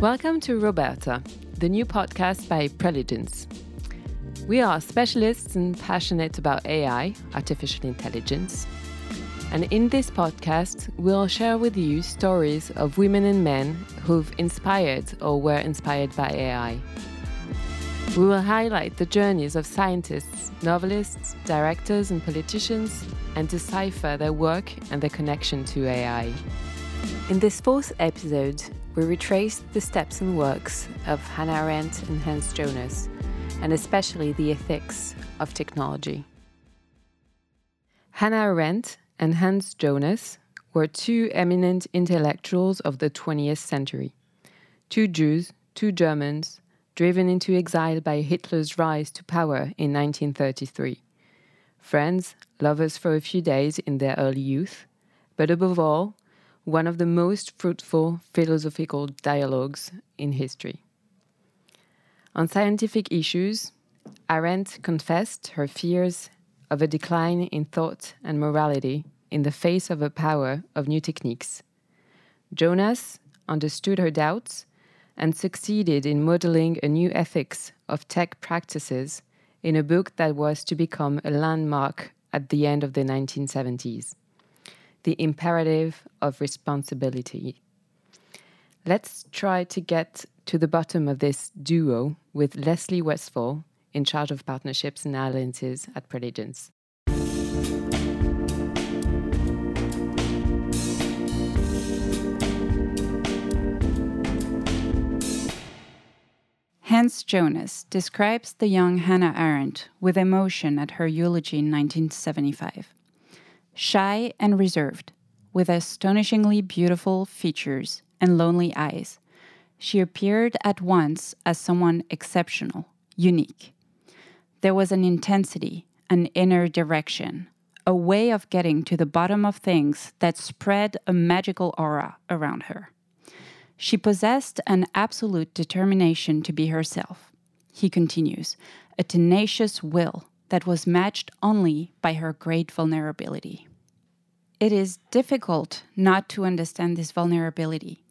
Welcome to Roberta, the new podcast by Preligens. We are specialists and passionate about AI, artificial intelligence. And in this podcast, we'll share with you stories of women and men who've inspired or were inspired by AI. We will highlight the journeys of scientists, novelists, directors, and politicians and decipher their work and their connection to AI. In this fourth episode, we retrace the steps and works of Hannah Arendt and Hans Jonas, and especially the ethics of technology. Hannah Arendt and Hans Jonas were two eminent intellectuals of the 20th century. Two Jews, two Germans, driven into exile by Hitler's rise to power in 1933. Friends, lovers for a few days in their early youth, but above all, one of the most fruitful philosophical dialogues in history. On scientific issues, Arendt confessed her fears of a decline in thought and morality in the face of a power of new techniques. Jonas understood her doubts and succeeded in modeling a new ethics of tech practices in a book that was to become a landmark at the end of the 1970s The Imperative of Responsibility. Let's try to get to the bottom of this duo with Leslie Westfall in charge of partnerships and alliances at Preligens. Hans Jonas describes the young Hannah Arendt with emotion at her eulogy in 1975. Shy and reserved, with astonishingly beautiful features and lonely eyes, she appeared at once as someone exceptional, unique. There was an intensity, an inner direction, a way of getting to the bottom of things that spread a magical aura around her. She possessed an absolute determination to be herself. He continues, a tenacious will that was matched only by her great vulnerability. It is difficult not to understand this vulnerability.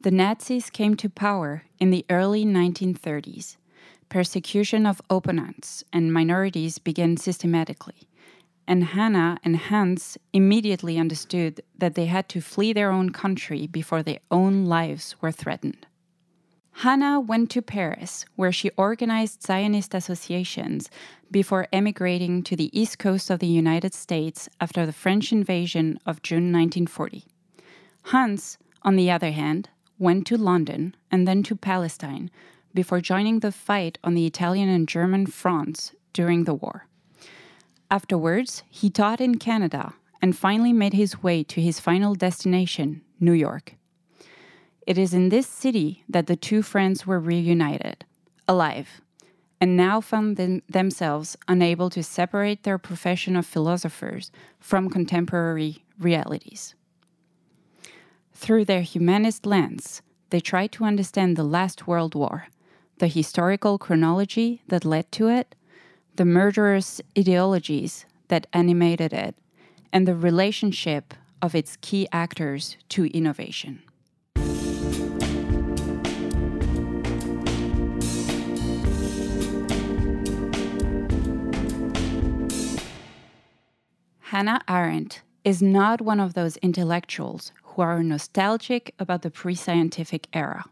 The Nazis came to power in the early 1930s. Persecution of opponents and minorities began systematically and Hannah and Hans immediately understood that they had to flee their own country before their own lives were threatened. Hannah went to Paris, where she organized Zionist associations before emigrating to the east coast of the United States after the French invasion of June 1940. Hans, on the other hand, went to London and then to Palestine before joining the fight on the Italian and German fronts during the war. Afterwards, he taught in Canada and finally made his way to his final destination, New York. It is in this city that the two friends were reunited, alive, and now found them themselves unable to separate their profession of philosophers from contemporary realities. Through their humanist lens, they tried to understand the last World War, the historical chronology that led to it, the murderous ideologies that animated it, and the relationship of its key actors to innovation. Hannah Arendt is not one of those intellectuals who are nostalgic about the pre scientific era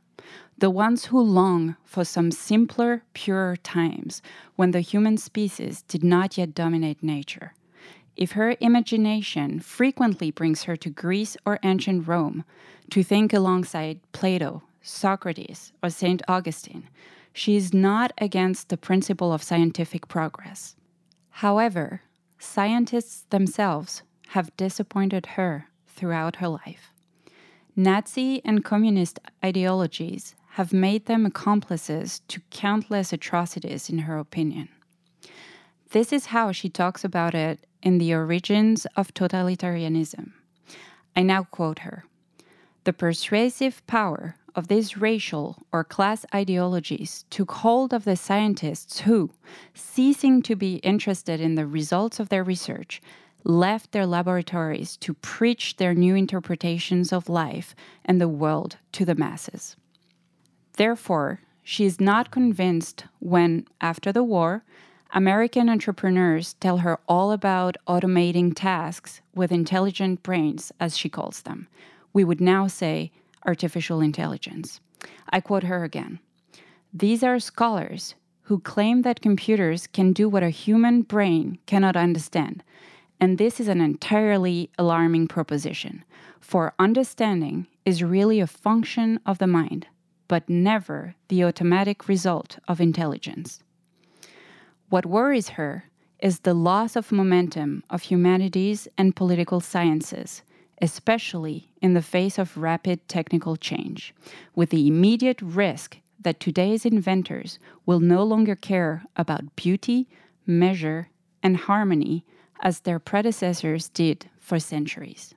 the ones who long for some simpler, purer times when the human species did not yet dominate nature. If her imagination frequently brings her to Greece or ancient Rome to think alongside Plato, Socrates, or St. Augustine, she is not against the principle of scientific progress. However, scientists themselves have disappointed her throughout her life. Nazi and communist ideologies have made them accomplices to countless atrocities, in her opinion. This is how she talks about it in The Origins of Totalitarianism. I now quote her The persuasive power of these racial or class ideologies took hold of the scientists who, ceasing to be interested in the results of their research, left their laboratories to preach their new interpretations of life and the world to the masses. Therefore, she is not convinced when, after the war, American entrepreneurs tell her all about automating tasks with intelligent brains, as she calls them. We would now say artificial intelligence. I quote her again These are scholars who claim that computers can do what a human brain cannot understand. And this is an entirely alarming proposition, for understanding is really a function of the mind, but never the automatic result of intelligence. What worries her is the loss of momentum of humanities and political sciences, especially in the face of rapid technical change, with the immediate risk that today's inventors will no longer care about beauty, measure, and harmony as their predecessors did for centuries.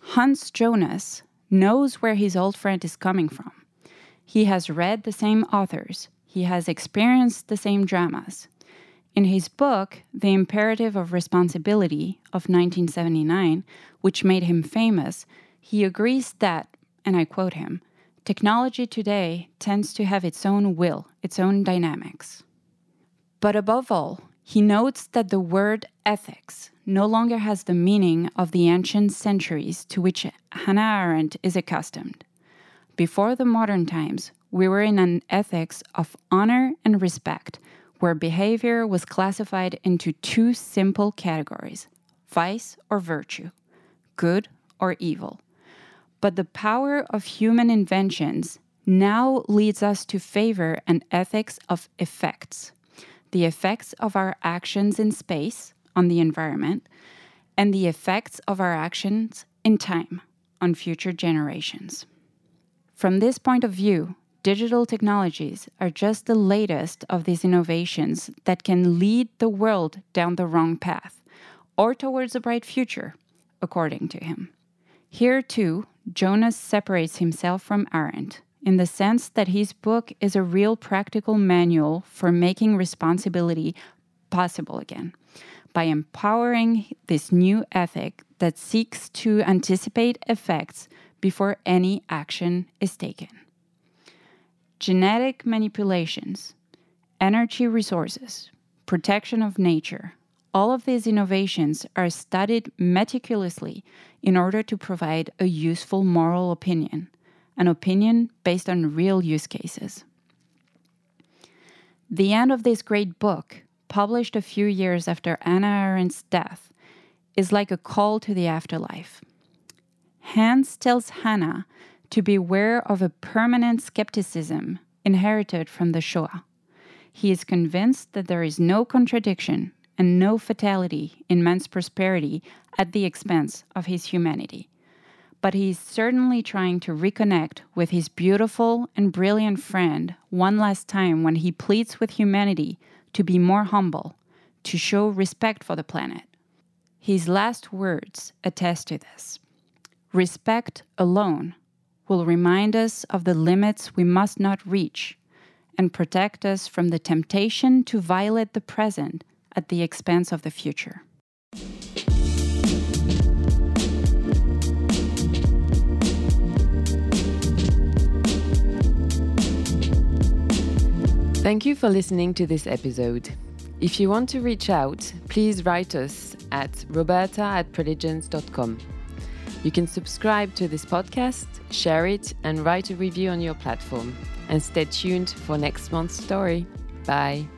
Hans Jonas knows where his old friend is coming from. He has read the same authors, he has experienced the same dramas. In his book, The Imperative of Responsibility of 1979, which made him famous, he agrees that, and I quote him, technology today tends to have its own will, its own dynamics. But above all, he notes that the word ethics no longer has the meaning of the ancient centuries to which Hannah Arendt is accustomed. Before the modern times, we were in an ethics of honor and respect, where behavior was classified into two simple categories vice or virtue, good or evil. But the power of human inventions now leads us to favor an ethics of effects the effects of our actions in space on the environment, and the effects of our actions in time on future generations. From this point of view, digital technologies are just the latest of these innovations that can lead the world down the wrong path or towards a bright future, according to him. Here, too, Jonas separates himself from Arendt in the sense that his book is a real practical manual for making responsibility possible again by empowering this new ethic that seeks to anticipate effects before any action is taken. Genetic manipulations, energy resources, protection of nature, all of these innovations are studied meticulously in order to provide a useful moral opinion an opinion based on real use cases. The end of this great book, published a few years after Anna Arendt's death, is like a call to the afterlife. Hans tells Hannah to beware of a permanent skepticism inherited from the Shoah. He is convinced that there is no contradiction and no fatality in man's prosperity at the expense of his humanity but he is certainly trying to reconnect with his beautiful and brilliant friend one last time when he pleads with humanity to be more humble, to show respect for the planet. His last words attest to this. Respect alone will remind us of the limits we must not reach and protect us from the temptation to violate the present at the expense of the future. Thank you for listening to this episode. If you want to reach out, please write us at roberta at preligens.com. You can subscribe to this podcast, share it, and write a review on your platform. And stay tuned for next month's story. Bye.